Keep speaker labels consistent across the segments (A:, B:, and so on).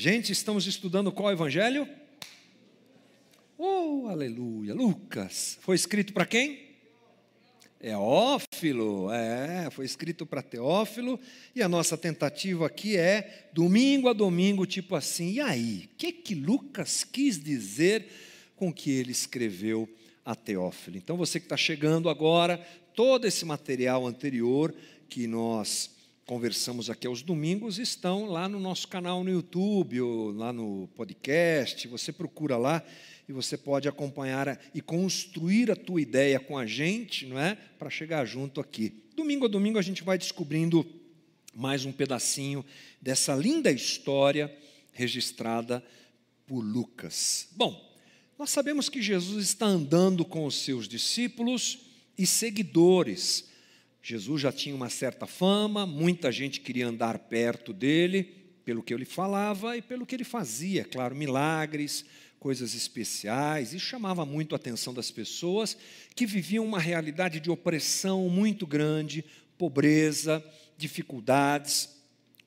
A: Gente, estamos estudando qual evangelho? Oh, aleluia! Lucas. Foi escrito para quem? Teófilo, é, foi escrito para Teófilo, e a nossa tentativa aqui é, domingo a domingo, tipo assim, e aí, o que que Lucas quis dizer com que ele escreveu a Teófilo? Então, você que está chegando agora, todo esse material anterior que nós conversamos aqui aos domingos estão lá no nosso canal no YouTube, ou lá no podcast, você procura lá, e você pode acompanhar e construir a tua ideia com a gente, não é? Para chegar junto aqui. Domingo a domingo a gente vai descobrindo mais um pedacinho dessa linda história registrada por Lucas. Bom, nós sabemos que Jesus está andando com os seus discípulos e seguidores. Jesus já tinha uma certa fama, muita gente queria andar perto dele, pelo que ele falava e pelo que ele fazia, claro, milagres, coisas especiais, e chamava muito a atenção das pessoas que viviam uma realidade de opressão muito grande, pobreza, dificuldades.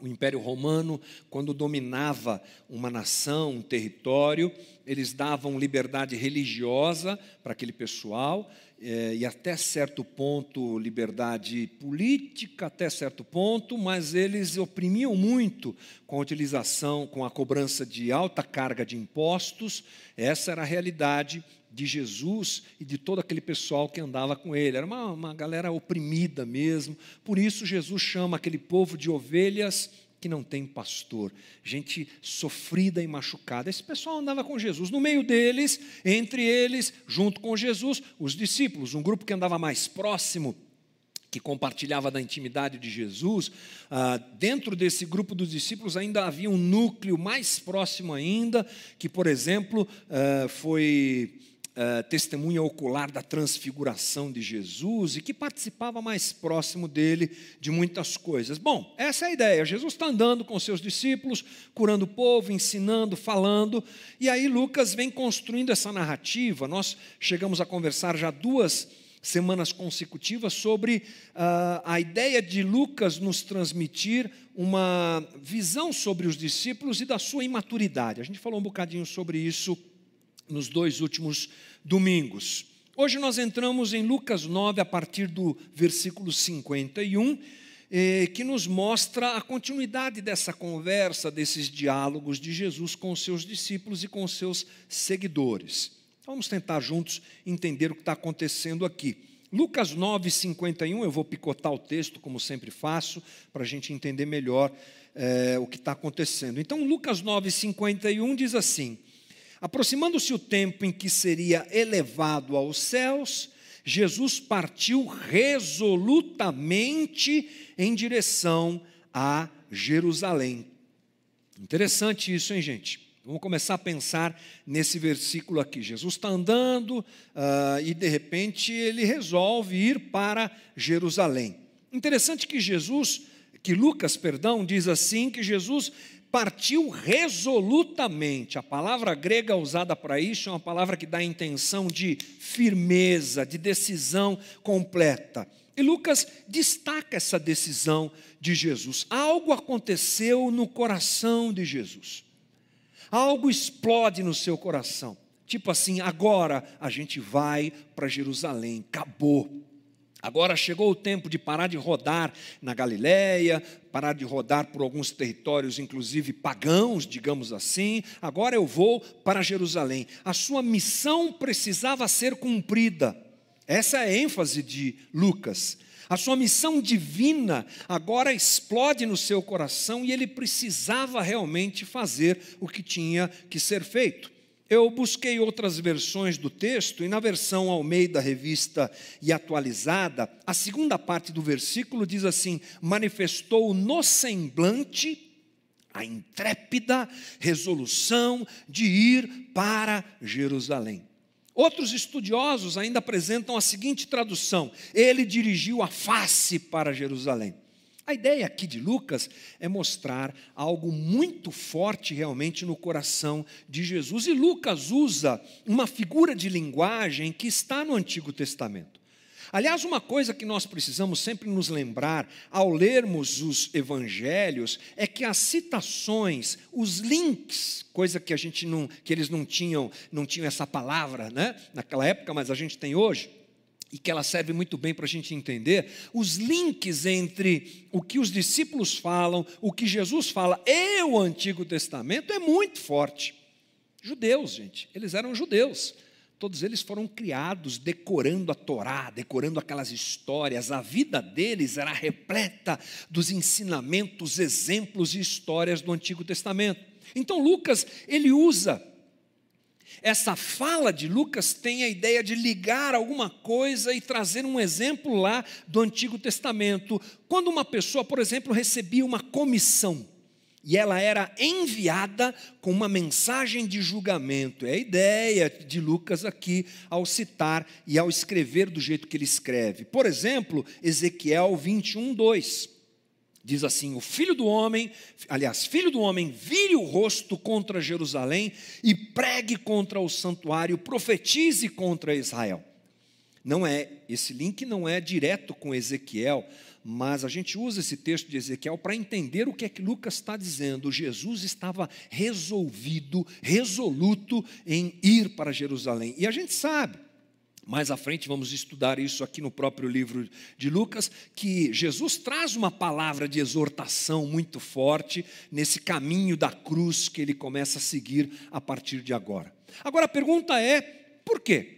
A: O Império Romano, quando dominava uma nação, um território, eles davam liberdade religiosa para aquele pessoal, é, e até certo ponto liberdade política, até certo ponto, mas eles oprimiam muito com a utilização, com a cobrança de alta carga de impostos. Essa era a realidade de Jesus e de todo aquele pessoal que andava com ele. Era uma, uma galera oprimida mesmo. Por isso, Jesus chama aquele povo de ovelhas que não tem pastor, gente sofrida e machucada. Esse pessoal andava com Jesus. No meio deles, entre eles, junto com Jesus, os discípulos, um grupo que andava mais próximo, que compartilhava da intimidade de Jesus. Ah, dentro desse grupo dos discípulos ainda havia um núcleo mais próximo ainda, que, por exemplo, ah, foi uh, testemunha ocular da transfiguração de Jesus e que participava mais próximo dele de muitas coisas. Bom, essa é a ideia. Jesus está andando com seus discípulos, curando o povo, ensinando, falando, e aí Lucas vem construindo essa narrativa. Nós chegamos a conversar já duas semanas consecutivas sobre uh, a ideia de Lucas nos transmitir uma visão sobre os discípulos e da sua imaturidade. A gente falou um bocadinho sobre isso nos dois últimos domingos. Hoje nós entramos em Lucas 9, a partir do versículo 51, eh, que nos mostra a continuidade dessa conversa, desses diálogos de Jesus com os seus discípulos e com os seus seguidores. Vamos tentar juntos entender o que está acontecendo aqui. Lucas 9, 51, eu vou picotar o texto, como sempre faço, para a gente entender melhor eh, o que está acontecendo. Então, Lucas 9, 51 diz assim: Aproximando-se o tempo em que seria elevado aos céus, Jesus partiu resolutamente em direção a Jerusalém. Interessante isso, hein, gente? Vamos começar a pensar nesse versículo aqui. Jesus está andando uh, e de repente ele resolve ir para Jerusalém. Interessante que Jesus, que Lucas, perdão, diz assim que Jesus partiu resolutamente. A palavra grega usada para isso é uma palavra que dá a intenção de firmeza, de decisão completa. E Lucas destaca essa decisão de Jesus. Algo aconteceu no coração de Jesus. Algo explode no seu coração. Tipo assim, agora a gente vai para Jerusalém, acabou. Agora chegou o tempo de parar de rodar na Galiléia, parar de rodar por alguns territórios, inclusive pagãos, digamos assim. Agora eu vou para Jerusalém. A sua missão precisava ser cumprida. Essa é a ênfase de Lucas. A sua missão divina agora explode no seu coração e ele precisava realmente fazer o que tinha que ser feito. Eu busquei outras versões do texto e na versão Almeida Revista e Atualizada, a segunda parte do versículo diz assim: manifestou no semblante a intrépida resolução de ir para Jerusalém. Outros estudiosos ainda apresentam a seguinte tradução: ele dirigiu a face para Jerusalém. A ideia aqui de Lucas é mostrar algo muito forte realmente no coração de Jesus. E Lucas usa uma figura de linguagem que está no Antigo Testamento. Aliás, uma coisa que nós precisamos sempre nos lembrar ao lermos os evangelhos é que as citações, os links, coisa que a gente não, que eles não tinham, não tinham essa palavra, né, naquela época, mas a gente tem hoje e que ela serve muito bem para a gente entender, os links entre o que os discípulos falam, o que Jesus fala e o Antigo Testamento é muito forte. Judeus, gente, eles eram judeus. Todos eles foram criados decorando a Torá, decorando aquelas histórias. A vida deles era repleta dos ensinamentos, exemplos e histórias do Antigo Testamento. Então Lucas, ele usa essa fala de Lucas tem a ideia de ligar alguma coisa e trazer um exemplo lá do Antigo Testamento. Quando uma pessoa, por exemplo, recebia uma comissão, e ela era enviada com uma mensagem de julgamento. É a ideia de Lucas aqui ao citar e ao escrever do jeito que ele escreve. Por exemplo, Ezequiel 21, 2. Diz assim: O filho do homem, aliás, filho do homem, vire o rosto contra Jerusalém e pregue contra o santuário, profetize contra Israel. Não é, esse link não é direto com Ezequiel, mas a gente usa esse texto de Ezequiel para entender o que é que Lucas está dizendo. Jesus estava resolvido, resoluto em ir para Jerusalém. E a gente sabe, mais à frente vamos estudar isso aqui no próprio livro de Lucas, que Jesus traz uma palavra de exortação muito forte nesse caminho da cruz que ele começa a seguir a partir de agora. Agora a pergunta é: por quê?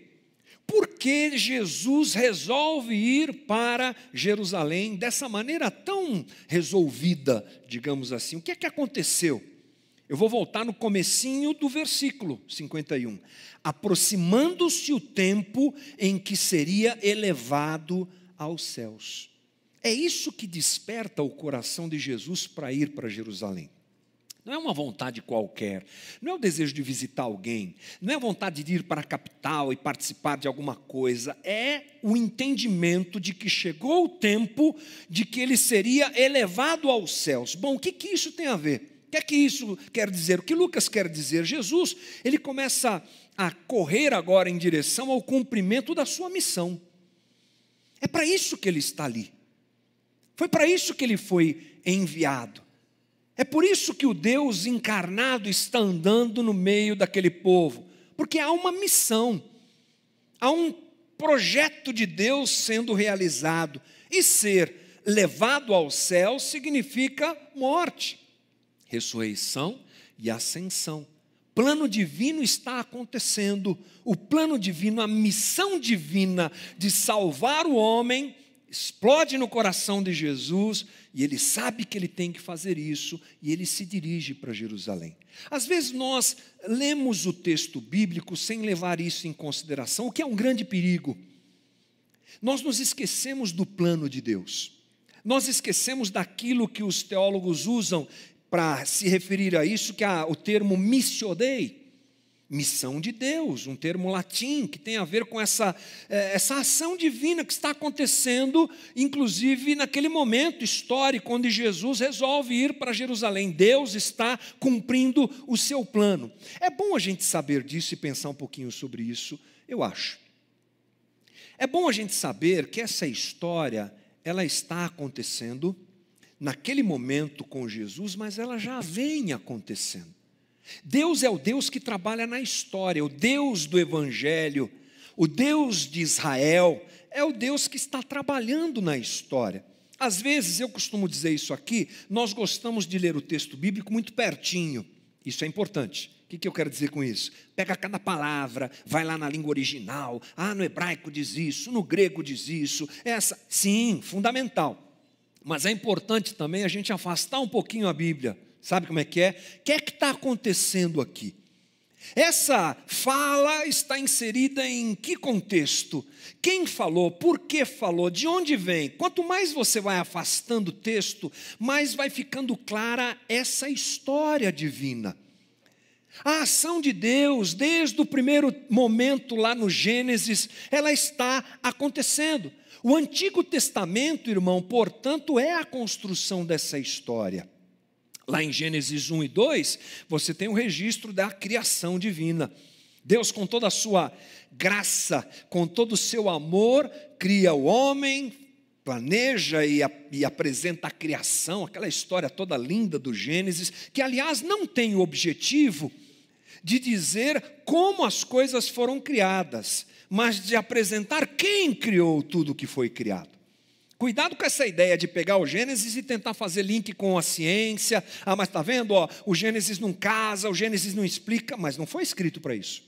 A: por que Jesus resolve ir para Jerusalém dessa maneira tão resolvida, digamos assim? O que é que aconteceu? Eu vou voltar no comecinho do versículo 51. Aproximando-se o tempo em que seria elevado aos céus. É isso que desperta o coração de Jesus para ir para Jerusalém. Não é uma vontade qualquer, não é o desejo de visitar alguém, não é a vontade de ir para a capital e participar de alguma coisa, é o entendimento de que chegou o tempo de que ele seria elevado aos céus. Bom, o que, que isso tem a ver? Que é que isso quer dizer? O que Lucas quer dizer? Jesus, ele começa a correr agora em direção ao cumprimento da sua missão. É para isso que ele está ali. Foi para isso que ele foi enviado. É por isso que o Deus encarnado está andando no meio daquele povo, porque há uma missão, há um projeto de Deus sendo realizado, e ser levado ao céu significa morte, ressurreição e ascensão. Plano divino está acontecendo, o plano divino, a missão divina de salvar o homem explode no coração de Jesus e ele sabe que ele tem que fazer isso e ele se dirige para Jerusalém. Às vezes nós lemos o texto bíblico sem levar isso em consideração, o que é um grande perigo. Nós nos esquecemos do plano de Deus. Nós esquecemos daquilo que os teólogos usam para se referir a isso, que é o termo missio dei missão de Deus, um termo latim que tem a ver com essa, é, essa ação divina que está acontecendo, inclusive naquele momento histórico onde Jesus resolve ir para Jerusalém. Deus está cumprindo o seu plano. É bom a gente saber disso e pensar um pouquinho sobre isso, eu acho. É bom a gente saber que essa história ela está acontecendo naquele momento com Jesus, mas ela já vem acontecendo. Deus é o Deus que trabalha na história, o Deus do Evangelho, o Deus de Israel, é o Deus que está trabalhando na história. Às vezes, eu costumo dizer isso aqui, nós gostamos de ler o texto bíblico muito pertinho, isso é importante. O que, que eu quero dizer com isso? Pega cada palavra, vai lá na língua original, ah, no hebraico diz isso, no grego diz isso, essa, sim, fundamental. Mas é importante também a gente afastar um pouquinho a Bíblia Sabe como é que é? O que é que está acontecendo aqui? Essa fala está inserida em que contexto? Quem falou? Por que falou? De onde vem? Quanto mais você vai afastando o texto, mais vai ficando clara essa história divina. A ação de Deus, desde o primeiro momento lá no Gênesis, ela está acontecendo. O Antigo Testamento, irmão, portanto, é a construção dessa história. Lá em Gênesis 1 e 2, você tem o um registro da criação divina. Deus, com toda a sua graça, com todo o seu amor, cria o homem, planeja e, e, apresenta a criação, aquela história toda linda do Gênesis, que aliás não tem o objetivo de dizer como as coisas foram criadas, mas de apresentar quem criou tudo que foi criado. Cuidado com essa ideia de pegar o Gênesis e tentar fazer link com a ciência. Ah, mas está vendo? Ó, o Gênesis não casa, o Gênesis não explica, mas não foi escrito para isso.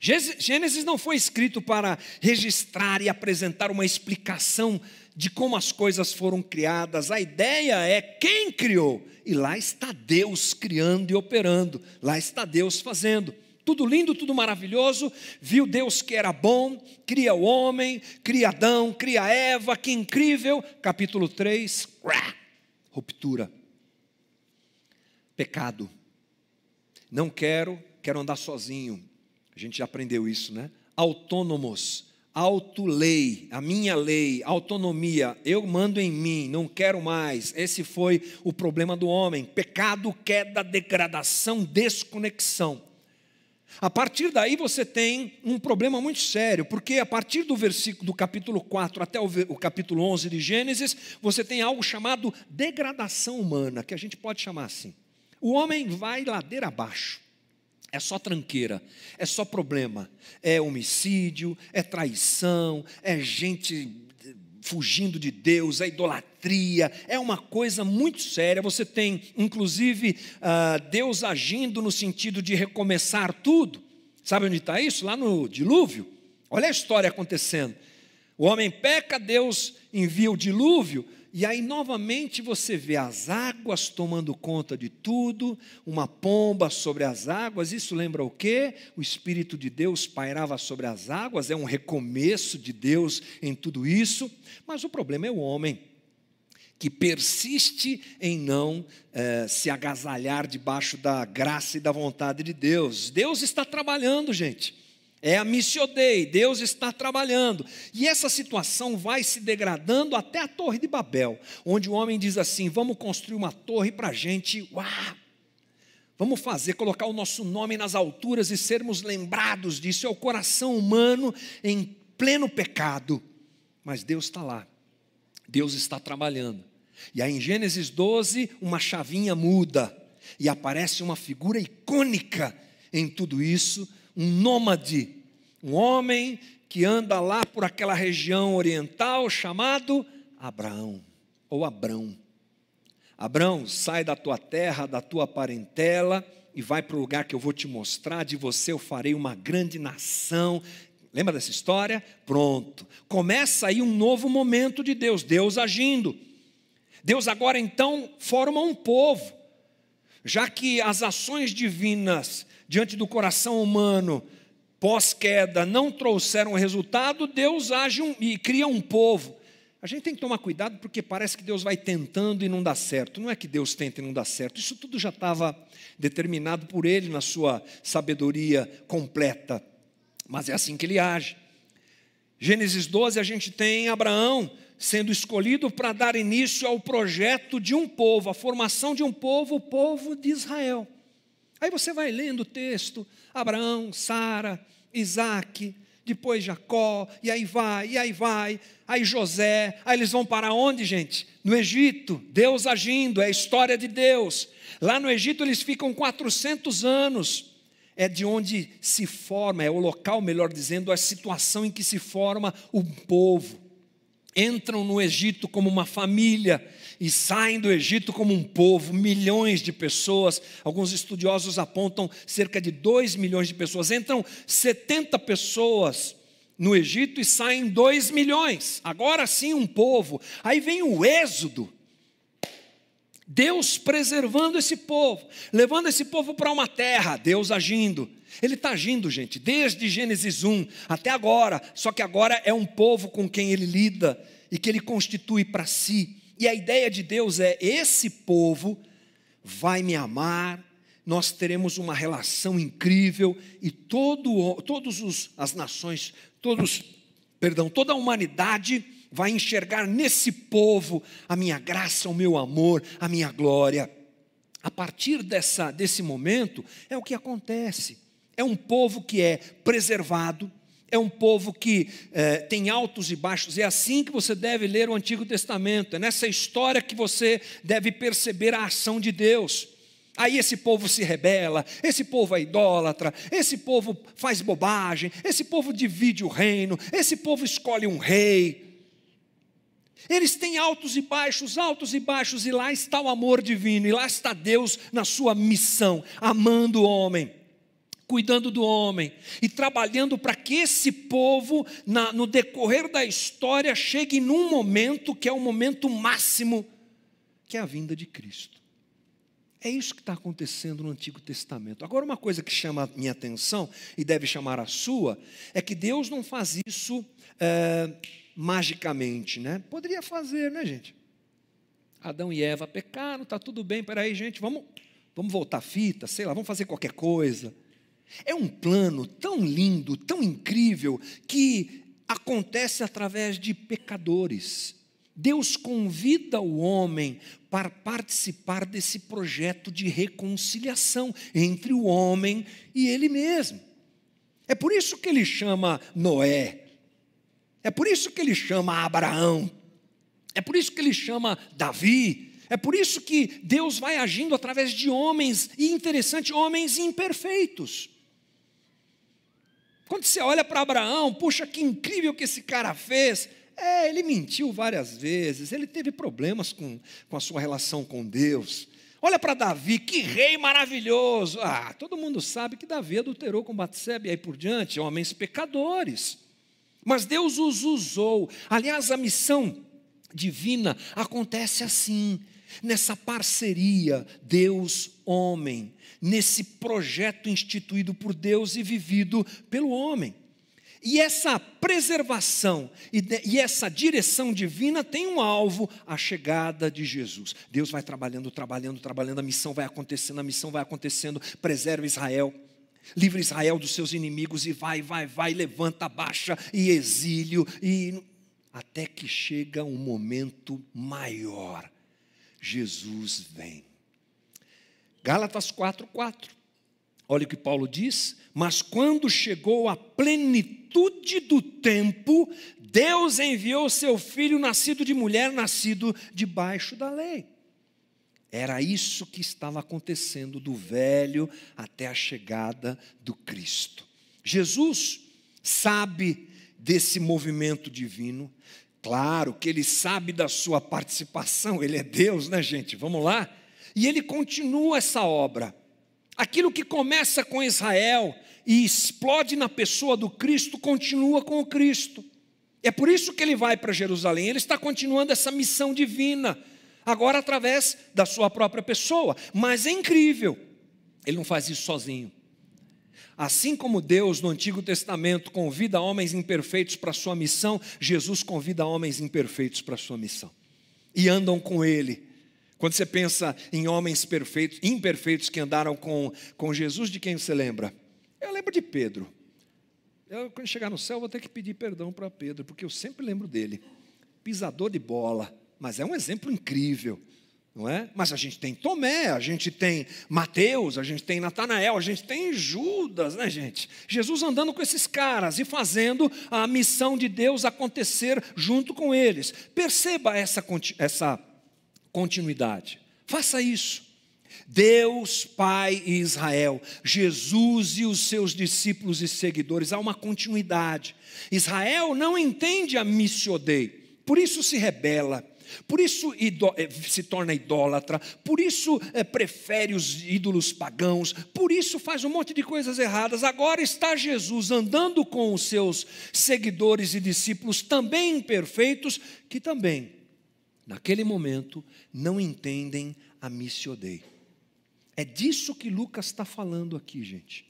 A: Gênesis não foi escrito para registrar e apresentar uma explicação de como as coisas foram criadas. A ideia é quem criou. E lá está Deus criando e operando. Lá está Deus fazendo. Tudo lindo, tudo maravilhoso. Viu Deus que era bom, cria o homem, cria Adão, cria Eva, que incrível. Capítulo 3, ruptura. Pecado. Não quero, quero andar sozinho a gente já aprendeu isso, né? Autônomos, auto-lei, a minha lei, autonomia, eu mando em mim, não quero mais. Esse foi o problema do homem: pecado, queda, degradação, desconexão. A partir daí você tem um problema muito sério, porque a partir do versículo do capítulo 4 até o, o capítulo 11 de Gênesis, você tem algo chamado degradação humana, que a gente pode chamar assim. O homem vai ladeira abaixo. É só tranqueira, é só problema, é homicídio, é traição, é gente fugindo de Deus, é idolatria, é uma coisa muito séria. Você tem, inclusive, uh, Deus agindo no sentido de recomeçar tudo. Sabe onde está isso? Lá no dilúvio. Olha a história acontecendo. O homem peca, Deus envia o dilúvio, e aí novamente você vê as águas tomando conta de tudo, uma pomba sobre as águas. Isso lembra o quê? O Espírito de Deus pairava sobre as águas, é um recomeço de Deus em tudo isso. Mas o problema é o homem, que persiste em não eh, se agasalhar debaixo da graça e da vontade de Deus. Deus está trabalhando, gente. É a missio Dei, Deus está trabalhando. E essa situação vai se degradando até a Torre de Babel, onde o homem diz assim: vamos construir uma torre para a gente, uau, vamos fazer, colocar o nosso nome nas alturas e sermos lembrados disso. É o coração humano em pleno pecado. Mas Deus está lá, Deus está trabalhando. E aí em Gênesis 12, uma chavinha muda e aparece uma figura icônica em tudo isso um nômade, um homem que anda lá por aquela região oriental chamado Abraão ou Abrão. Abraão, sai da tua terra, da tua parentela e vai para o lugar que eu vou te mostrar. De você eu farei uma grande nação. Lembra dessa história? Pronto. Começa aí um novo momento de Deus, Deus agindo. Deus agora então forma um povo, já que as ações divinas diante do coração humano, pós-queda, não trouxeram resultado, Deus age um, e cria um povo. A gente tem que tomar cuidado porque parece que Deus vai tentando e não dá certo. Não é que Deus tenta e não dá certo. Isso tudo já estava determinado por Ele na sua sabedoria completa. Mas é assim que Ele age. Gênesis 12, a gente tem Abraão sendo escolhido para dar início ao projeto de um povo, a formação de um povo, o povo de Israel. Aí você vai lendo o texto: Abraão, Sara, Isaac, depois Jacó, e aí vai, e aí vai, aí José, aí eles vão para onde, gente? No Egito, Deus agindo, é a história de Deus. Lá no Egito eles ficam 400 anos, é de onde se forma, é o local, melhor dizendo, a situação em que se forma o povo. Entram no Egito como uma família, e saem do Egito como um povo, milhões de pessoas. Alguns estudiosos apontam cerca de 2 milhões de pessoas. Entram 70 pessoas no Egito e saem 2 milhões. Agora sim, um povo. Aí vem o Êxodo. Deus preservando esse povo, levando esse povo para uma terra, Deus agindo. Ele está agindo, gente, desde Gênesis 1 até agora, só que agora é um povo com quem ele lida e que ele constitui para si. E a ideia de Deus é: esse povo vai me amar, nós teremos uma relação incrível e todo, todos os, as nações, todos, perdão, toda a humanidade vai enxergar nesse povo a minha graça, o meu amor, a minha glória. A partir dessa, desse momento é o que acontece. É um povo que é preservado, é um povo que é, tem altos e baixos. É assim que você deve ler o Antigo Testamento. É nessa história que você deve perceber a ação de Deus. Aí esse povo se rebela, esse povo é idólatra, esse povo faz bobagem, esse povo divide o reino, esse povo escolhe um rei. Eles têm altos e baixos, altos e baixos, e lá está o amor divino, e lá está Deus na sua missão, amando o homem cuidando do homem e trabalhando para que esse povo, na, no decorrer da história, chegue num momento que é o momento máximo, que é a vinda de Cristo. É isso que está acontecendo no Antigo Testamento. Agora, uma coisa que chama a minha atenção e deve chamar a sua, é que Deus não faz isso é, magicamente, né? Poderia fazer, né, gente? Adão e Eva pecaram, está tudo bem, peraí, gente, vamos, vamos voltar a fita, sei lá, vamos fazer qualquer coisa. É um plano tão lindo, tão incrível, que acontece através de pecadores. Deus convida o homem para participar desse projeto de reconciliação entre o homem e ele mesmo. É por isso que ele chama Noé. É por isso que ele chama Abraão. É por isso que ele chama Davi. É por isso que Deus vai agindo através de homens, e interessante, homens imperfeitos. Quando você olha para Abraão, puxa, que incrível que esse cara fez. É, ele mentiu várias vezes, ele teve problemas com, com a sua relação com Deus. Olha para Davi, que rei maravilhoso. Ah, todo mundo sabe que Davi adulterou com Batseba e aí por diante, homens pecadores. Mas Deus os usou. Aliás, a missão divina acontece assim, nessa parceria Deus-homem nesse projeto instituído por Deus e vivido pelo homem. E essa preservação e, de, e, essa direção divina tem um alvo, a chegada de Jesus. Deus vai trabalhando, trabalhando, trabalhando, a missão vai acontecendo, a missão vai acontecendo, preserva Israel, livra Israel dos seus inimigos e vai, vai, vai, levanta, baixa e exílio, e até que chega um momento maior. Jesus vem. Gálatas 4:4. Olha o que Paulo diz: "Mas quando chegou a plenitude do tempo, Deus enviou seu filho nascido de mulher, nascido debaixo da lei." Era isso que estava acontecendo do velho até a chegada do Cristo. Jesus sabe desse movimento divino, claro que ele sabe da sua participação, ele é Deus, né, gente? Vamos lá? E ele continua essa obra. Aquilo que começa com Israel e explode na pessoa do Cristo, continua com o Cristo. É por isso que ele vai para Jerusalém, ele está continuando essa missão divina, agora através da sua própria pessoa. Mas é incrível, ele não faz isso sozinho. Assim como Deus no Antigo Testamento convida homens imperfeitos para a sua missão, Jesus convida homens imperfeitos para a sua missão. E andam com ele quando você pensa em homens perfeitos, imperfeitos que andaram com, com Jesus, de quem você lembra? Eu lembro de Pedro. Eu, quando chegar no céu, vou ter que pedir perdão para Pedro, porque eu sempre lembro dele. Pisador de bola, mas é um exemplo incrível, não é? Mas a gente tem Tomé, a gente tem Mateus, a gente tem Natanael, a gente tem Judas, né, gente? Jesus andando com esses caras e fazendo a missão de Deus acontecer junto com eles. Perceba essa, essa continuidade. Faça isso. Deus, Pai e Israel, Jesus e os seus discípulos e seguidores, há uma continuidade. Israel não entende a missiodei, por isso se rebela, por isso eh, se torna idólatra, por isso é, prefere os ídolos pagãos, por isso faz um monte de coisas erradas. Agora está Jesus andando com os seus seguidores e discípulos, também imperfeitos, que também naquele momento, não entendem a missio Dei. É disso que Lucas está falando aqui, gente.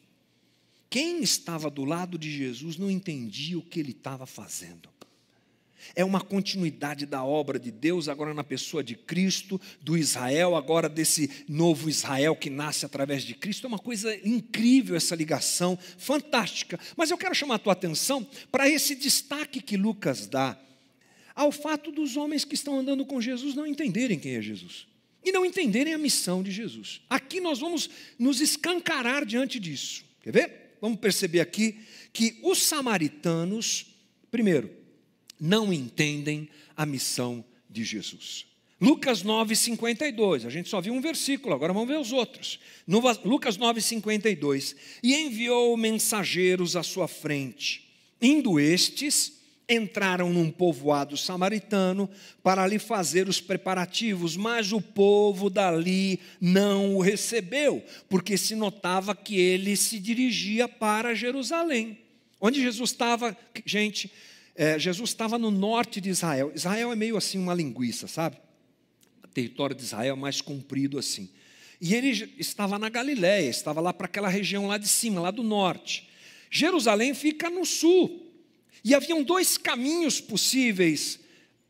A: Quem estava do lado de Jesus não entendia o que ele estava fazendo. É uma continuidade da obra de Deus, agora na pessoa de Cristo, do Israel, agora desse novo Israel que nasce através de Cristo. É uma coisa incrível essa ligação, fantástica. Mas eu quero chamar a tua atenção para esse destaque que Lucas dá ao fato dos homens que estão andando com Jesus não entenderem quem é Jesus e não entenderem a missão de Jesus. Aqui nós vamos nos escancarar diante disso. Quer ver? vamos perceber aqui que os samaritanos, primeiro, não entendem a missão de Jesus. Lucas 9, 52, a gente só viu um versículo, agora vamos ver os outros. No, Lucas 9, 52. E enviou mensageiros à sua frente, indo estes entraram num povoado samaritano para lhe fazer os preparativos, mas o povo dali não o recebeu, porque se notava que ele se dirigia para Jerusalém. Onde Jesus estava, gente, é, Jesus estava no norte de Israel. Israel é meio assim uma linguiça, sabe? O território de Israel é mais comprido assim. E ele estava na Galiléia, estava lá para aquela região lá de cima, lá do norte. Jerusalém fica no sul, e haviam dois caminhos possíveis.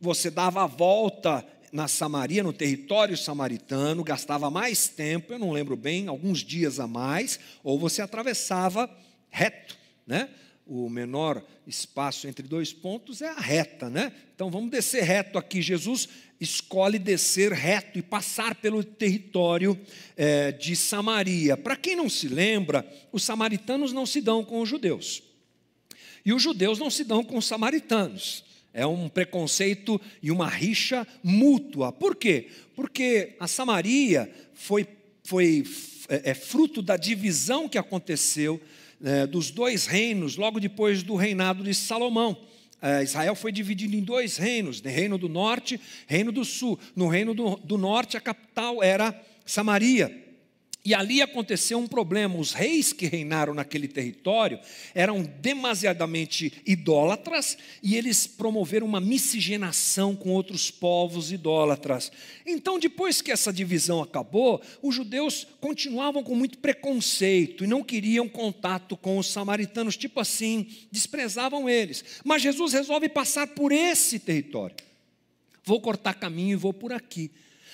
A: Você dava a volta na Samaria, no território samaritano, gastava mais tempo, eu não lembro bem, alguns dias a mais, ou você atravessava reto, né? O menor espaço entre dois pontos é a reta, né? Então vamos descer reto aqui. Jesus escolhe descer reto e passar pelo território é, de Samaria. Para quem não se lembra, os samaritanos não se dão com os judeus. E os judeus não se dão com os samaritanos. É um preconceito e uma rixa mútua. Por quê? Porque a Samaria foi, foi é, é fruto da divisão que aconteceu é, dos dois reinos, logo depois do reinado de Salomão. É, Israel foi dividido em dois reinos: né? reino do norte, reino do sul. No reino do, do norte, a capital era Samaria. E ali aconteceu um problema: os reis que reinaram naquele território eram demasiadamente idólatras e eles promoveram uma miscigenação com outros povos idólatras. Então, depois que essa divisão acabou, os judeus continuavam com muito preconceito e não queriam contato com os samaritanos, tipo assim, desprezavam eles. Mas Jesus resolve passar por esse território. Vou cortar caminho e vou por aqui.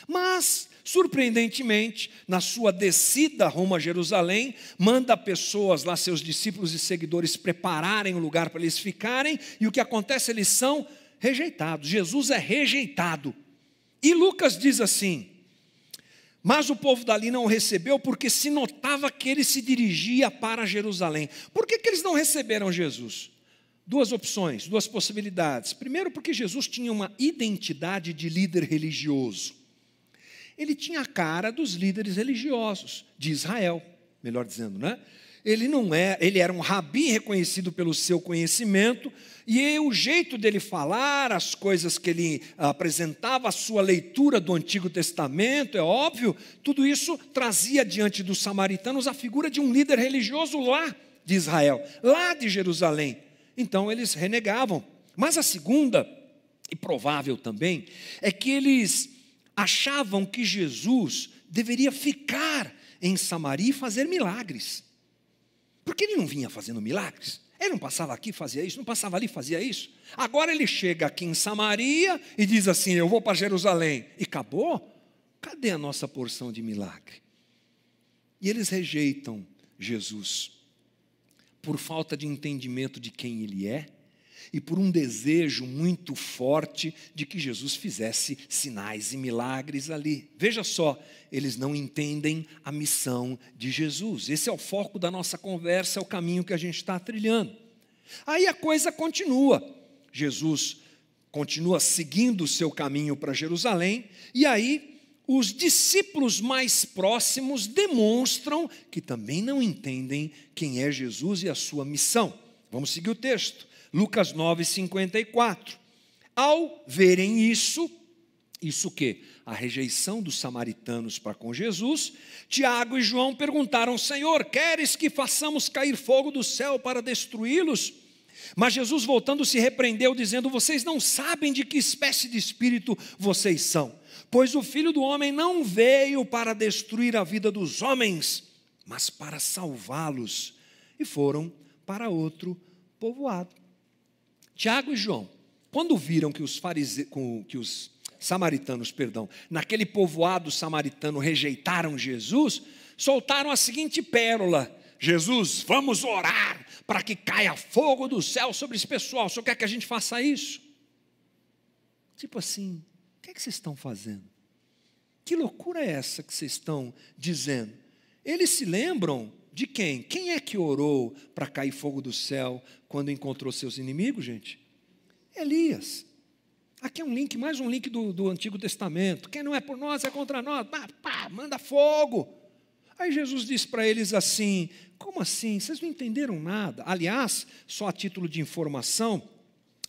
A: Mas Surpreendentemente, na sua descida rumo a Jerusalém, manda pessoas lá, seus discípulos e seguidores, prepararem um lugar para eles ficarem, e o que acontece? Eles são rejeitados. Jesus é rejeitado. E Lucas diz assim: mas o povo dali não o recebeu porque se notava que ele se dirigia para Jerusalém. Por que, que eles não receberam Jesus? Duas opções, duas possibilidades. Primeiro, porque Jesus tinha uma identidade de líder religioso ele tinha a cara dos líderes religiosos de Israel, melhor dizendo, né? Ele não é, ele era um rabi reconhecido pelo seu conhecimento, e o jeito dele falar, as coisas que ele apresentava, a sua leitura do Antigo Testamento, é óbvio, tudo isso trazia diante dos samaritanos a figura de um líder religioso lá de Israel, lá de Jerusalém. Então eles renegavam. Mas a segunda, e provável também, é que eles achavam que Jesus deveria ficar em Samaria e fazer milagres. Porque ele não vinha fazendo milagres. Ele não passava aqui, fazia isso, não passava ali, fazia isso. Agora ele chega aqui em Samaria e diz assim: Eu vou para Jerusalém. E acabou? Cadê a nossa porção de milagre? E eles rejeitam Jesus por falta de entendimento de quem ele é e por um desejo muito forte de que Jesus fizesse sinais e milagres ali. Veja só, eles não entendem a missão de Jesus. Esse é o foco da nossa conversa, é o caminho que a gente está trilhando. Aí a coisa continua. Jesus continua seguindo o seu caminho para Jerusalém, e aí os discípulos mais próximos demonstram que também não entendem quem é Jesus e a sua missão. Vamos seguir o texto. Lucas 9, 54. Ao verem isso, isso que? A rejeição dos samaritanos para com Jesus, Tiago e João perguntaram: Senhor, queres que façamos cair fogo do céu para destruí-los? Mas Jesus, voltando, se repreendeu, dizendo: Vocês não sabem de que espécie de espírito vocês são, pois o filho do homem não veio para destruir a vida dos homens, mas para salvá-los. E foram para outro povoado. Tiago e João, quando viram que os, farise... que os samaritanos, perdão, naquele povoado samaritano rejeitaram Jesus, soltaram a seguinte pérola: Jesus, vamos orar para que caia fogo do céu sobre esse pessoal. Senhor quer que a gente faça isso? Tipo assim, o que é que vocês estão fazendo? Que loucura é essa que vocês estão dizendo? Eles se lembram De quem? Quem é que orou para cair fogo do céu quando encontrou seus inimigos, gente? Elias. Aqui é um link, mais um link do, do Antigo Testamento. Quem não é por nós é contra nós. Pá, pá, manda fogo. Aí Jesus disse para eles assim: Como assim? Vocês não entenderam nada? Aliás, só a título de informação,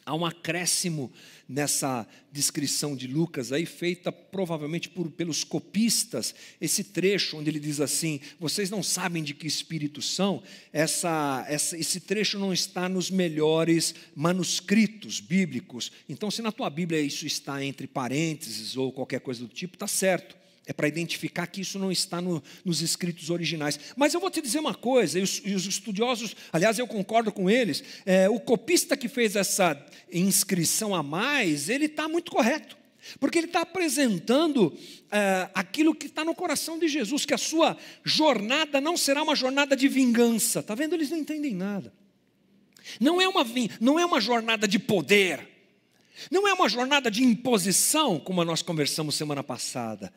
A: há um acréscimo nessa descrição de Lucas aí, feita provavelmente por, pelos copistas, esse trecho onde ele diz assim: vocês não sabem de que espírito são, essa, essa, esse trecho não está nos melhores manuscritos bíblicos. Então, se na tua Bíblia isso está entre parênteses ou qualquer coisa do tipo, está certo. É para identificar que isso não está no, nos escritos originais. Mas eu vou te dizer uma coisa, e os, e os estudiosos, aliás, eu concordo com eles, é, o copista que fez essa inscrição a mais, ele está muito correto. Porque ele está apresentando é, aquilo que está no coração de Jesus, que a sua jornada não será uma jornada de vingança. Está vendo? Eles não entendem nada. Não é uma, não é uma jornada de poder. Não é uma jornada de imposição, como nós conversamos semana passada.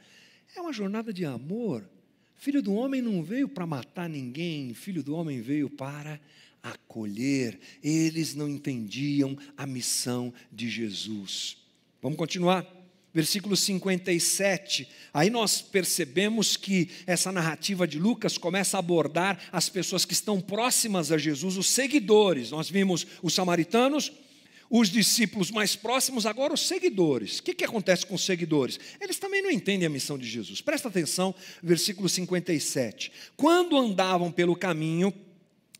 A: É uma jornada de amor. Filho do homem não veio para matar ninguém, filho do homem veio para acolher. Eles não entendiam a missão de Jesus. Vamos continuar? Versículo 57. Aí nós percebemos que essa narrativa de Lucas começa a abordar as pessoas que estão próximas a Jesus, os seguidores. Nós vimos os samaritanos, os discípulos mais próximos, agora os seguidores. O que, que acontece com os seguidores? Eles também não entendem a missão de Jesus. Presta atenção, versículo 57. Quando andavam pelo caminho,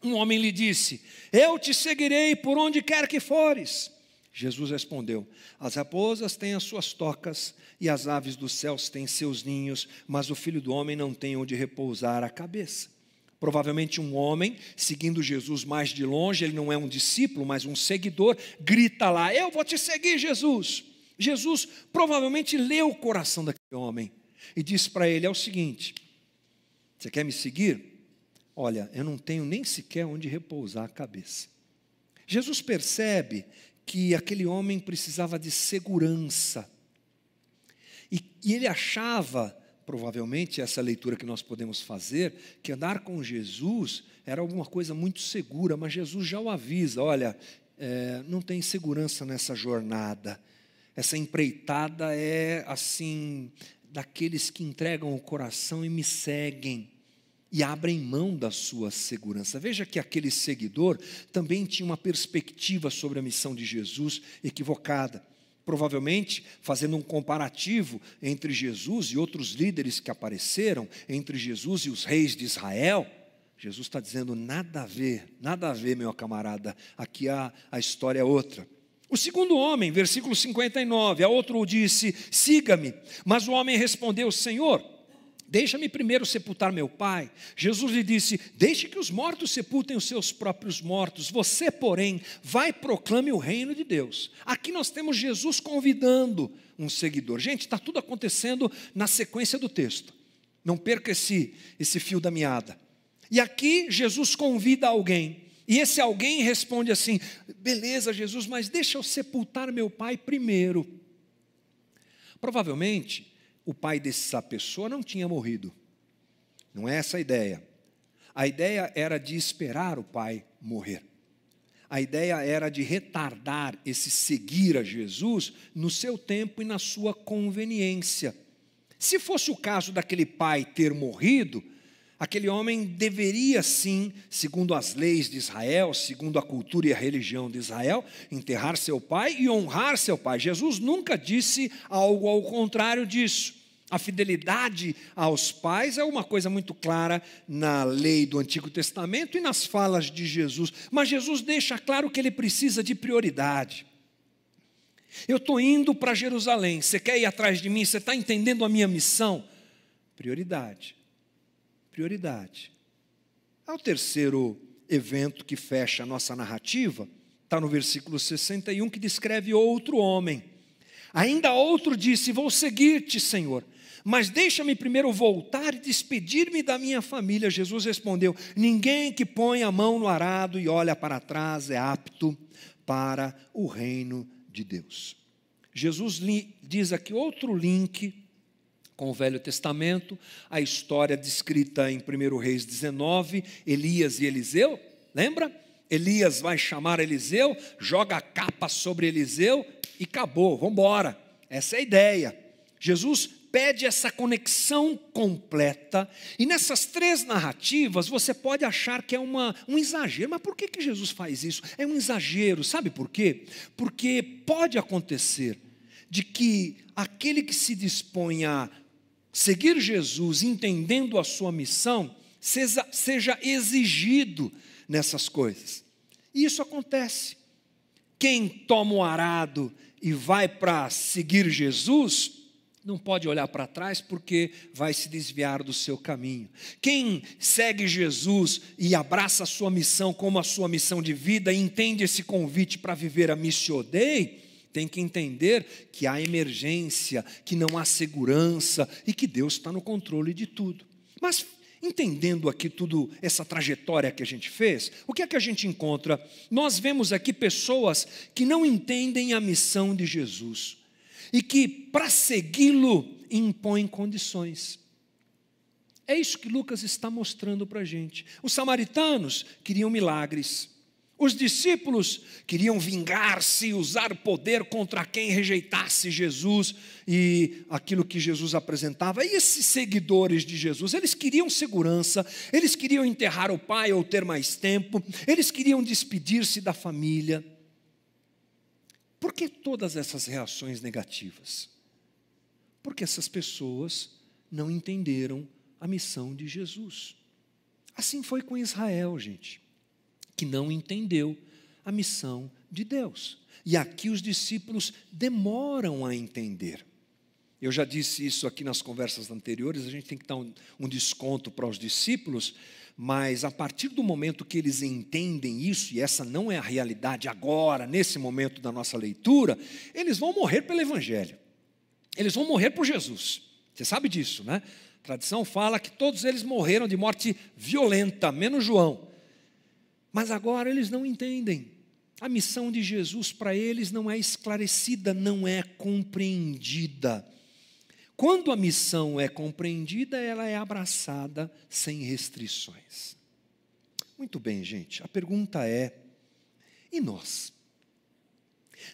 A: um homem lhe disse: Eu te seguirei por onde quer que fores. Jesus respondeu: As raposas têm as suas tocas e as aves dos céus têm seus ninhos, mas o filho do homem não tem onde repousar a cabeça. Provavelmente um homem, seguindo Jesus mais de longe, ele não é um discípulo, mas um seguidor, grita lá: Eu vou te seguir, Jesus. Jesus provavelmente leu o coração daquele homem e disse para ele: É o seguinte, você quer me seguir? Olha, eu não tenho nem sequer onde repousar a cabeça. Jesus percebe que aquele homem precisava de segurança. E, e ele achava provavelmente essa leitura que nós podemos fazer, que andar com Jesus era alguma coisa muito segura, mas Jesus já o avisa: olha, é, não tem segurança nessa jornada. Essa empreitada é assim, daqueles que entregam o coração e me seguem e abrem mão da sua segurança. Veja que aquele seguidor também tinha uma perspectiva sobre a missão de Jesus equivocada provavelmente fazendo um comparativo entre Jesus e outros líderes que apareceram, entre Jesus e os reis de Israel. Jesus está dizendo: nada a ver, nada a ver, meu camarada, aqui a, a história é outra. O segundo homem, versículo 59, a outro disse: siga-me. Mas o homem respondeu: Senhor, Deixa-me primeiro sepultar meu pai. Jesus lhe disse: Deixe que os mortos sepultem os seus próprios mortos. Você, porém, vai proclame o reino de Deus. Aqui nós temos Jesus convidando um seguidor. Gente, está tudo acontecendo na sequência do texto. Não perca esse, esse fio da meada. E aqui Jesus convida alguém. E esse alguém responde assim: Beleza, Jesus, mas deixa eu sepultar meu pai primeiro. Provavelmente, o pai dessa pessoa não tinha morrido. Não é essa a ideia. A ideia era de esperar o pai morrer. A ideia era de retardar esse seguir a Jesus no seu tempo e na sua conveniência. Se fosse o caso daquele pai ter morrido, aquele homem deveria sim, segundo as leis de Israel, segundo a cultura e a religião de Israel, enterrar seu pai e honrar seu pai. Jesus nunca disse algo ao contrário disso. A fidelidade aos pais é uma coisa muito clara na lei do Antigo Testamento e nas falas de Jesus, mas Jesus deixa claro que ele precisa de prioridade. Eu estou indo para Jerusalém, você quer ir atrás de mim? Você está entendendo a minha missão? Prioridade prioridade. Ao terceiro evento que fecha a nossa narrativa, está no versículo 61, que descreve outro homem. Ainda outro disse: Vou seguir-te, Senhor, mas deixa-me primeiro voltar e despedir-me da minha família. Jesus respondeu: Ninguém que põe a mão no arado e olha para trás é apto para o reino de Deus. Jesus diz aqui outro link com o Velho Testamento, a história descrita em 1 Reis 19, Elias e Eliseu, lembra? Elias vai chamar Eliseu, joga a capa sobre Eliseu e acabou, vamos embora. Essa é a ideia. Jesus pede essa conexão completa, e nessas três narrativas você pode achar que é uma, um exagero, mas por que, que Jesus faz isso? É um exagero, sabe por quê? Porque pode acontecer de que aquele que se dispõe a seguir Jesus, entendendo a sua missão, seja, seja exigido nessas coisas. E isso acontece. Quem toma o arado e vai para seguir Jesus, não pode olhar para trás porque vai se desviar do seu caminho. Quem segue Jesus e abraça a sua missão como a sua missão de vida e entende esse convite para viver a missio Dei, tem que entender que há emergência, que não há segurança e que Deus está no controle de tudo. Mas entendendo aqui tudo essa trajetória que a gente fez, o que é que a gente encontra? Nós vemos aqui pessoas que não entendem a missão de Jesus e que, para segui-lo, impõem condições. É isso que Lucas está mostrando para a gente. Os samaritanos queriam milagres. Os discípulos queriam vingar-se, usar poder contra quem rejeitasse Jesus e aquilo que Jesus apresentava. E esses seguidores de Jesus, eles queriam segurança, eles queriam enterrar o pai ou ter mais tempo, eles queriam despedir-se da família. Por que todas essas reações negativas? Porque essas pessoas não entenderam a missão de Jesus. Assim foi com Israel, gente, que não entendeu a missão de Deus. E aqui os discípulos demoram a entender. Eu já disse isso aqui nas conversas anteriores, a gente tem que dar um, um desconto para os discípulos, mas a partir do momento que eles entendem isso, e essa não é a realidade agora, nesse momento da nossa leitura, eles vão morrer pelo Evangelho, eles vão morrer por Jesus. Você sabe disso, né? A tradição fala que todos eles morreram de morte violenta, menos João. Mas agora eles não entendem. A missão de Jesus para eles não é esclarecida, não é compreendida. Quando a missão é compreendida, ela é abraçada sem restrições. Muito bem, gente. A pergunta é: e nós?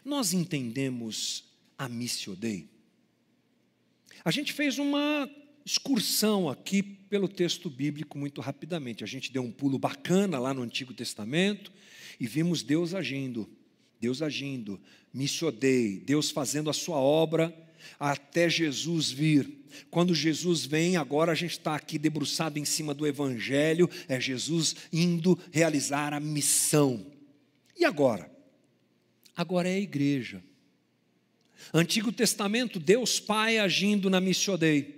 A: Nós entendemos a Missio Dei? A gente fez uma excursão aqui pelo texto bíblico muito rapidamente. A gente deu um pulo bacana lá no Antigo Testamento e vimos Deus agindo, Deus agindo, Missio Dei, Deus fazendo a sua obra até Jesus vir. Quando Jesus vem, agora a gente está aqui debruçado em cima do Evangelho, é Jesus indo realizar a missão. E agora? Agora é a igreja. Antigo Testamento, Deus Pai agindo na Missiodei.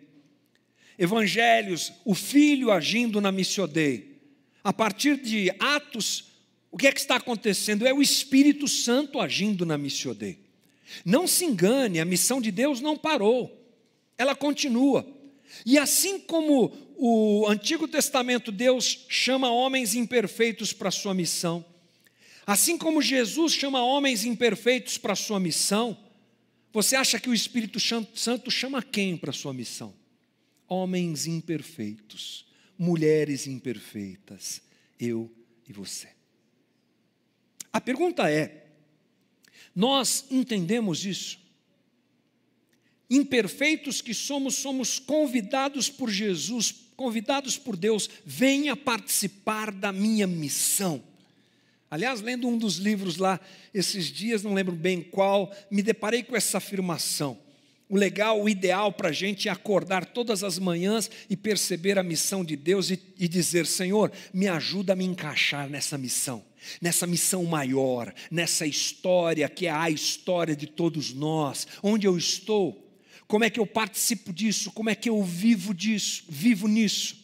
A: Evangelhos, o Filho agindo na Missiodei. A partir de Atos, o que é que está acontecendo? É o Espírito Santo agindo na Missiodei. Não se engane, a missão de Deus não parou, ela continua. E assim como o Antigo Testamento, Deus chama homens imperfeitos para a sua missão, assim como Jesus chama homens imperfeitos para a sua missão, você acha que o Espírito Santo chama quem para a sua missão? Homens imperfeitos, mulheres imperfeitas, eu e você. A pergunta é: nós entendemos isso. Imperfeitos que somos, somos convidados por Jesus, convidados por Deus, venha participar da minha missão. Aliás, lendo um dos livros lá esses dias, não lembro bem qual, me deparei com essa afirmação. O legal, o ideal para a gente é acordar todas as manhãs e perceber a missão de Deus e, e dizer: Senhor, me ajuda a me encaixar nessa missão nessa missão maior, nessa história que é a história de todos nós. Onde eu estou? Como é que eu participo disso? Como é que eu vivo disso? Vivo nisso?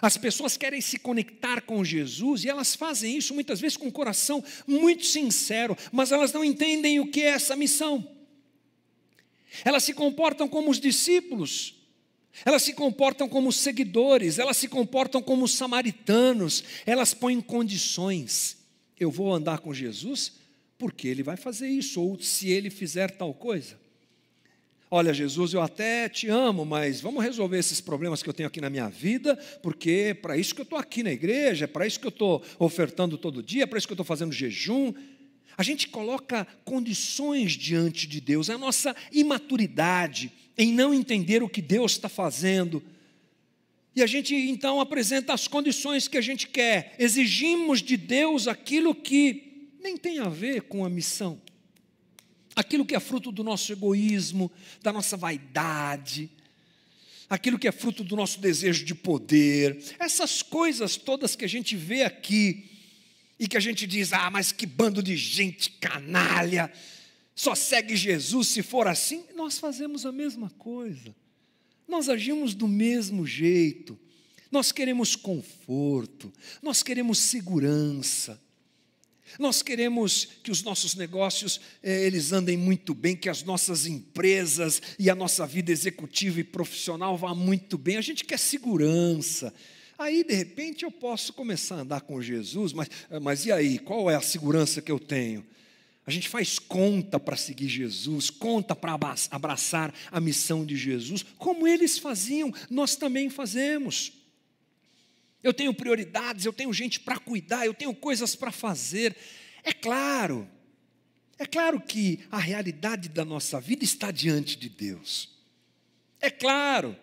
A: As pessoas querem se conectar com Jesus e elas fazem isso muitas vezes com um coração muito sincero, mas elas não entendem o que é essa missão. Elas se comportam como os discípulos, elas se comportam como seguidores, elas se comportam como samaritanos, elas põem condições. Eu vou andar com Jesus porque ele vai fazer isso, ou se ele fizer tal coisa. Olha, Jesus, eu até te amo, mas vamos resolver esses problemas que eu tenho aqui na minha vida, porque é para isso que eu estou aqui na igreja, é para isso que eu estou ofertando todo dia, é para isso que eu estou fazendo jejum. A gente coloca condições diante de Deus, a nossa imaturidade em não entender o que Deus está fazendo. E a gente então apresenta as condições que a gente quer, exigimos de Deus aquilo que nem tem a ver com a missão. Aquilo que é fruto do nosso egoísmo, da nossa vaidade, aquilo que é fruto do nosso desejo de poder, essas coisas todas que a gente vê aqui e que a gente diz: ah, mas que bando de gente canalha, só segue Jesus se for assim. Nós fazemos a mesma coisa, nós agimos do mesmo jeito, nós queremos conforto, nós queremos segurança. Nós queremos que os nossos negócios eh, eles andem muito bem, que as nossas empresas e a nossa vida executiva e profissional vá muito bem. A gente quer segurança. Aí, de repente, eu posso começar a andar com Jesus, mas, mas e aí? Qual é a segurança que eu tenho? A gente faz conta para seguir Jesus, conta para abraçar a missão de Jesus, como eles faziam, nós também fazemos. Eu tenho prioridades, eu tenho gente para cuidar, eu tenho coisas para fazer. É claro, é claro que a realidade da nossa vida está diante de Deus. É claro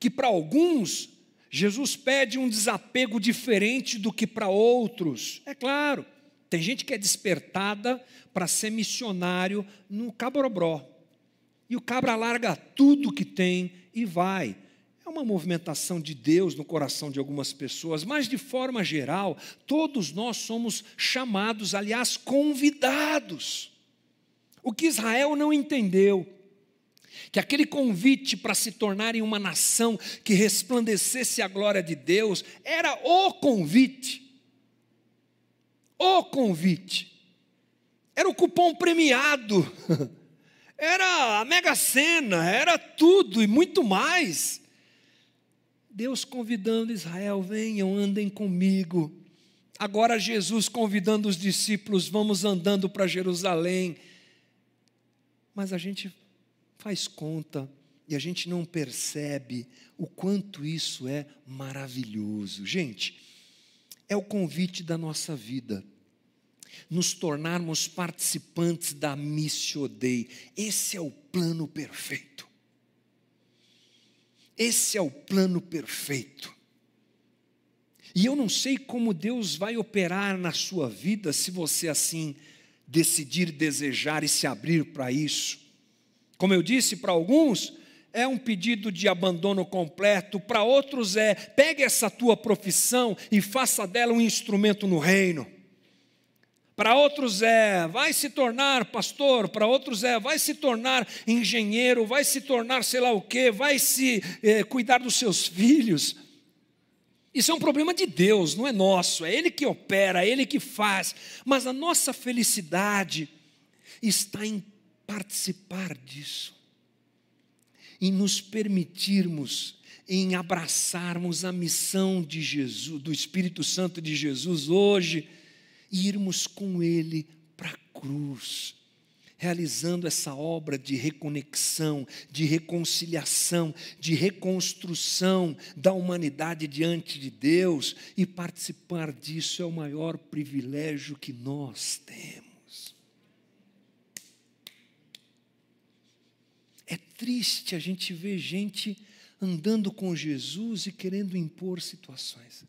A: que para alguns, Jesus pede um desapego diferente do que para outros. É claro, tem gente que é despertada para ser missionário no Cabrobró. E o cabra larga tudo que tem e vai. É uma movimentação de Deus no coração de algumas pessoas, mas de forma geral, todos nós somos chamados, aliás, convidados. O que Israel não entendeu, que aquele convite para se tornarem uma nação que resplandecesse a glória de Deus, era o convite. O convite. Era o cupom premiado. Era a mega sena, era tudo e muito mais. Deus convidando Israel, venham, andem comigo. Agora Jesus convidando os discípulos, vamos andando para Jerusalém. Mas a gente faz conta e a gente não percebe o quanto isso é maravilhoso. Gente, é o convite da nossa vida. Nos tornarmos participantes da Missio Dei. Esse é o plano perfeito. Esse é o plano perfeito. E eu não sei como Deus vai operar na sua vida se você assim decidir desejar e se abrir para isso. Como eu disse, para alguns é um pedido de abandono completo, para outros é pegue essa tua profissão e faça dela um instrumento no reino. Para outros é, vai se tornar pastor, para outros é, vai se tornar engenheiro, vai se tornar sei lá o quê, vai se é, cuidar dos seus filhos. Isso é um problema de Deus, não é nosso, é Ele que opera, é Ele que faz, mas a nossa felicidade está em participar disso, em nos permitirmos, em abraçarmos a missão de Jesus, do Espírito Santo de Jesus hoje e irmos com Ele para a cruz, realizando essa obra de reconexão, de reconciliação, de reconstrução da humanidade diante de Deus, e participar disso é o maior privilégio que nós temos. É triste a gente ver gente andando com Jesus e querendo impor situações.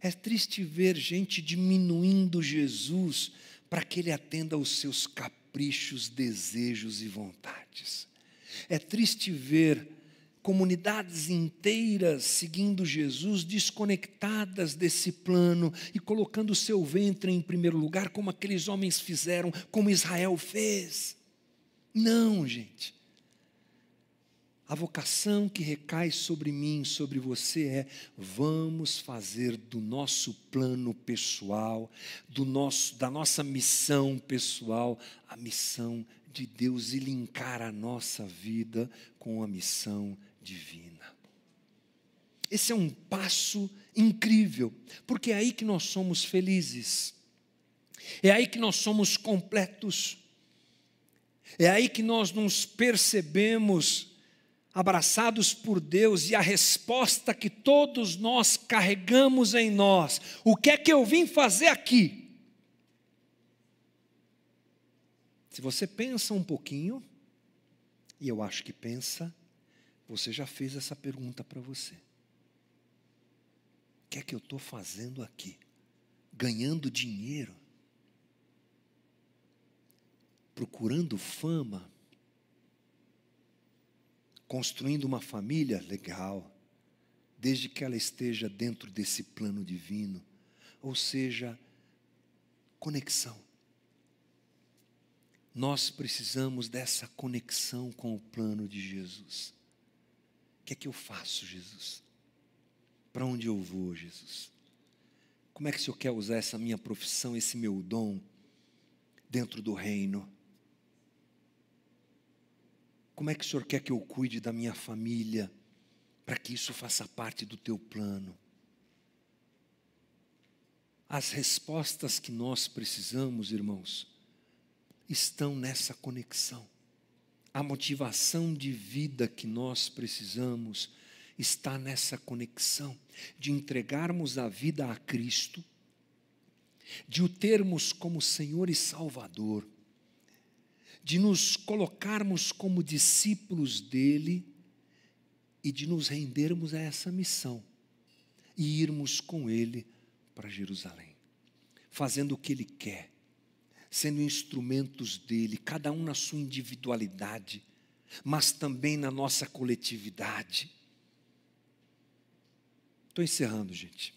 A: É triste ver gente diminuindo Jesus para que ele atenda aos seus caprichos, desejos e vontades. É triste ver comunidades inteiras seguindo Jesus, desconectadas desse plano e colocando o seu ventre em primeiro lugar, como aqueles homens fizeram, como Israel fez. Não, gente. A vocação que recai sobre mim, sobre você é: vamos fazer do nosso plano pessoal, do nosso, da nossa missão pessoal, a missão de Deus e linkar a nossa vida com a missão divina. Esse é um passo incrível, porque é aí que nós somos felizes, é aí que nós somos completos. É aí que nós nos percebemos abraçados por Deus e a resposta que todos nós carregamos em nós: o que é que eu vim fazer aqui? Se você pensa um pouquinho, e eu acho que pensa, você já fez essa pergunta para você. O que é que eu estou fazendo aqui? Ganhando dinheiro? Procurando fama? Construindo uma família? Legal. Desde que ela esteja dentro desse plano divino. Ou seja, conexão. Nós precisamos dessa conexão com o plano de Jesus. O que é que eu faço, Jesus? Para onde eu vou, Jesus? Como é que o Senhor quer usar essa minha profissão, esse meu dom, dentro do reino? Como é que o Senhor quer que eu cuide da minha família, para que isso faça parte do teu plano? As respostas que nós precisamos, irmãos, estão nessa conexão. A motivação de vida que nós precisamos está nessa conexão de entregarmos a vida a Cristo, de o termos como Senhor e Salvador, de nos colocarmos como discípulos dele e de nos rendermos a essa missão e irmos com ele para Jerusalém, fazendo o que ele quer sendo instrumentos dele, cada um na sua individualidade, mas também na nossa coletividade. Estou encerrando, gente.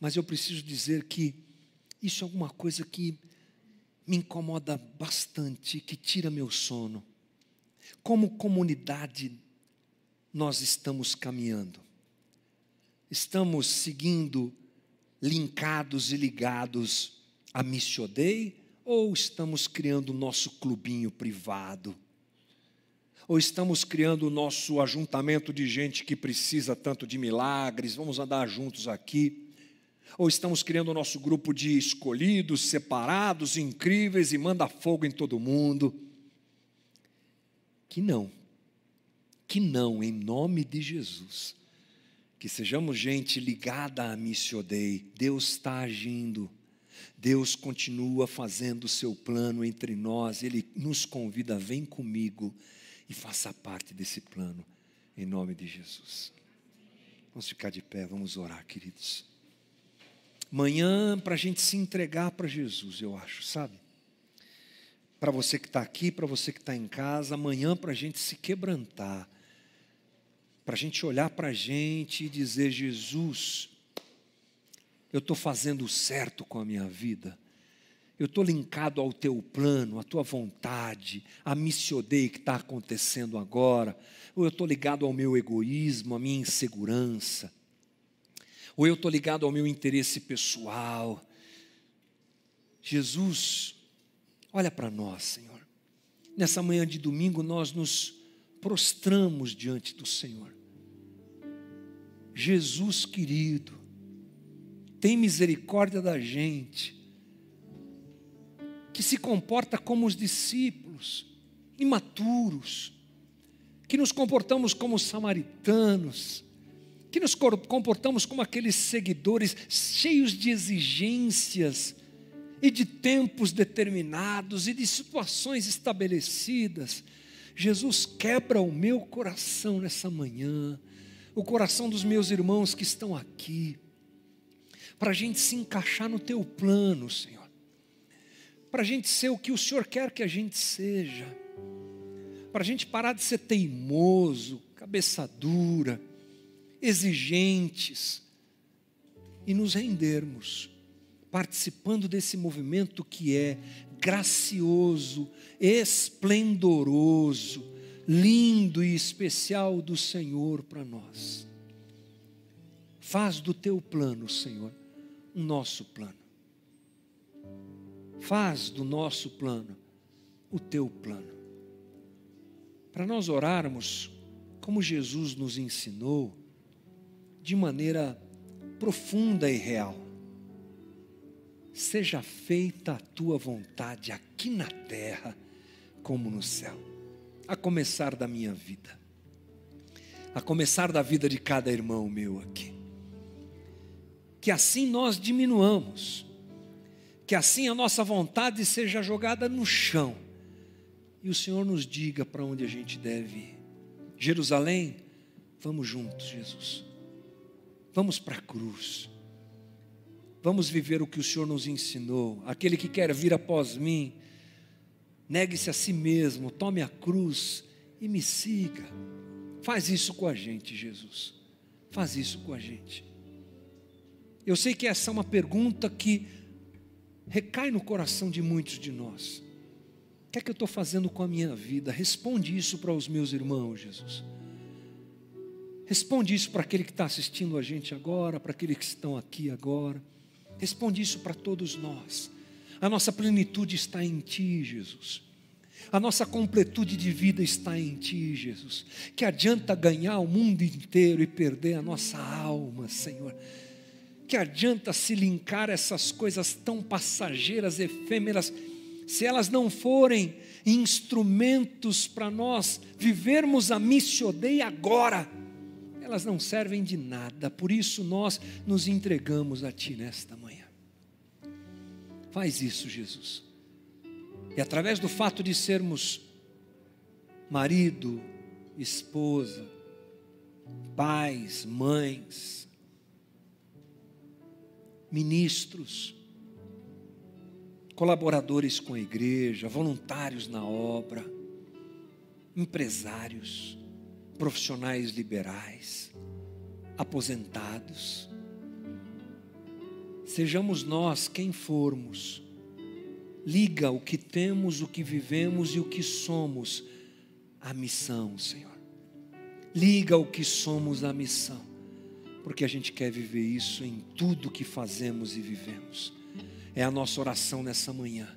A: Mas eu preciso dizer que isso é alguma coisa que me incomoda bastante, que tira meu sono. Como comunidade, nós estamos caminhando. Estamos seguindo, linkados e ligados a Missio Dei, ou estamos criando o nosso clubinho privado? Ou estamos criando o nosso ajuntamento de gente que precisa tanto de milagres, vamos andar juntos aqui? Ou estamos criando o nosso grupo de escolhidos, separados, incríveis e manda fogo em todo mundo? Que não, que não, em nome de Jesus. Que sejamos gente ligada a Missio Dei. Deus está agindo. Deus continua fazendo o seu plano entre nós, Ele nos convida, vem comigo e faça parte desse plano, em nome de Jesus. Vamos ficar de pé, vamos orar, queridos. Manhã, para a gente se entregar para Jesus, eu acho, sabe? Para você que está aqui, para você que está em casa, amanhã para a gente se quebrantar, para a gente olhar para a gente e dizer: Jesus, eu estou fazendo certo com a minha vida, eu estou linkado ao teu plano, à tua vontade, à missiodei que está acontecendo agora, ou eu estou ligado ao meu egoísmo, à minha insegurança, ou eu estou ligado ao meu interesse pessoal. Jesus, olha para nós, Senhor. Nessa manhã de domingo nós nos prostramos diante do Senhor. Jesus querido, tem misericórdia da gente, que se comporta como os discípulos, imaturos, que nos comportamos como samaritanos, que nos comportamos como aqueles seguidores cheios de exigências e de tempos determinados e de situações estabelecidas. Jesus quebra o meu coração nessa manhã, o coração dos meus irmãos que estão aqui para a gente se encaixar no teu plano, Senhor, para a gente ser o que o Senhor quer que a gente seja, para a gente parar de ser teimoso, cabeça dura, exigentes e nos rendermos, participando desse movimento que é gracioso, esplendoroso, lindo e especial do Senhor para nós. Faz do teu plano, Senhor, o nosso plano. Faz do nosso plano o teu plano. Para nós orarmos como Jesus nos ensinou, de maneira profunda e real. Seja feita a tua vontade aqui na terra, como no céu, a começar da minha vida, a começar da vida de cada irmão meu aqui. Que assim nós diminuamos, que assim a nossa vontade seja jogada no chão e o Senhor nos diga para onde a gente deve ir. Jerusalém, vamos juntos, Jesus. Vamos para a cruz. Vamos viver o que o Senhor nos ensinou. Aquele que quer vir após mim, negue-se a si mesmo, tome a cruz e me siga. Faz isso com a gente, Jesus. Faz isso com a gente. Eu sei que essa é uma pergunta que recai no coração de muitos de nós. O que é que eu estou fazendo com a minha vida? Responde isso para os meus irmãos, Jesus. Responde isso para aquele que está assistindo a gente agora, para aqueles que estão aqui agora. Responde isso para todos nós. A nossa plenitude está em Ti, Jesus. A nossa completude de vida está em Ti, Jesus. Que adianta ganhar o mundo inteiro e perder a nossa alma, Senhor. Que adianta se linkar essas coisas tão passageiras, efêmeras, se elas não forem instrumentos para nós vivermos a missio Dei agora elas não servem de nada, por isso nós nos entregamos a Ti nesta manhã. Faz isso, Jesus. E através do fato de sermos marido, esposa, pais, mães, ministros, colaboradores com a igreja, voluntários na obra, empresários, profissionais liberais, aposentados. Sejamos nós quem formos, liga o que temos, o que vivemos e o que somos à missão, Senhor. Liga o que somos à missão, porque a gente quer viver isso em tudo que fazemos e vivemos. É a nossa oração nessa manhã.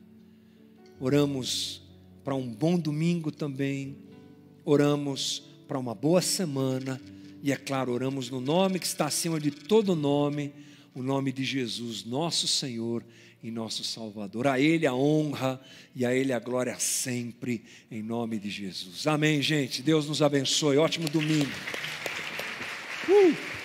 A: Oramos para um bom domingo também, oramos para uma boa semana. E é claro, oramos no nome que está acima de todo nome, o nome de Jesus, nosso Senhor e nosso Salvador. A Ele a honra e a Ele a glória sempre, em nome de Jesus. Amém, gente. Deus nos abençoe. Ótimo domingo. Uh!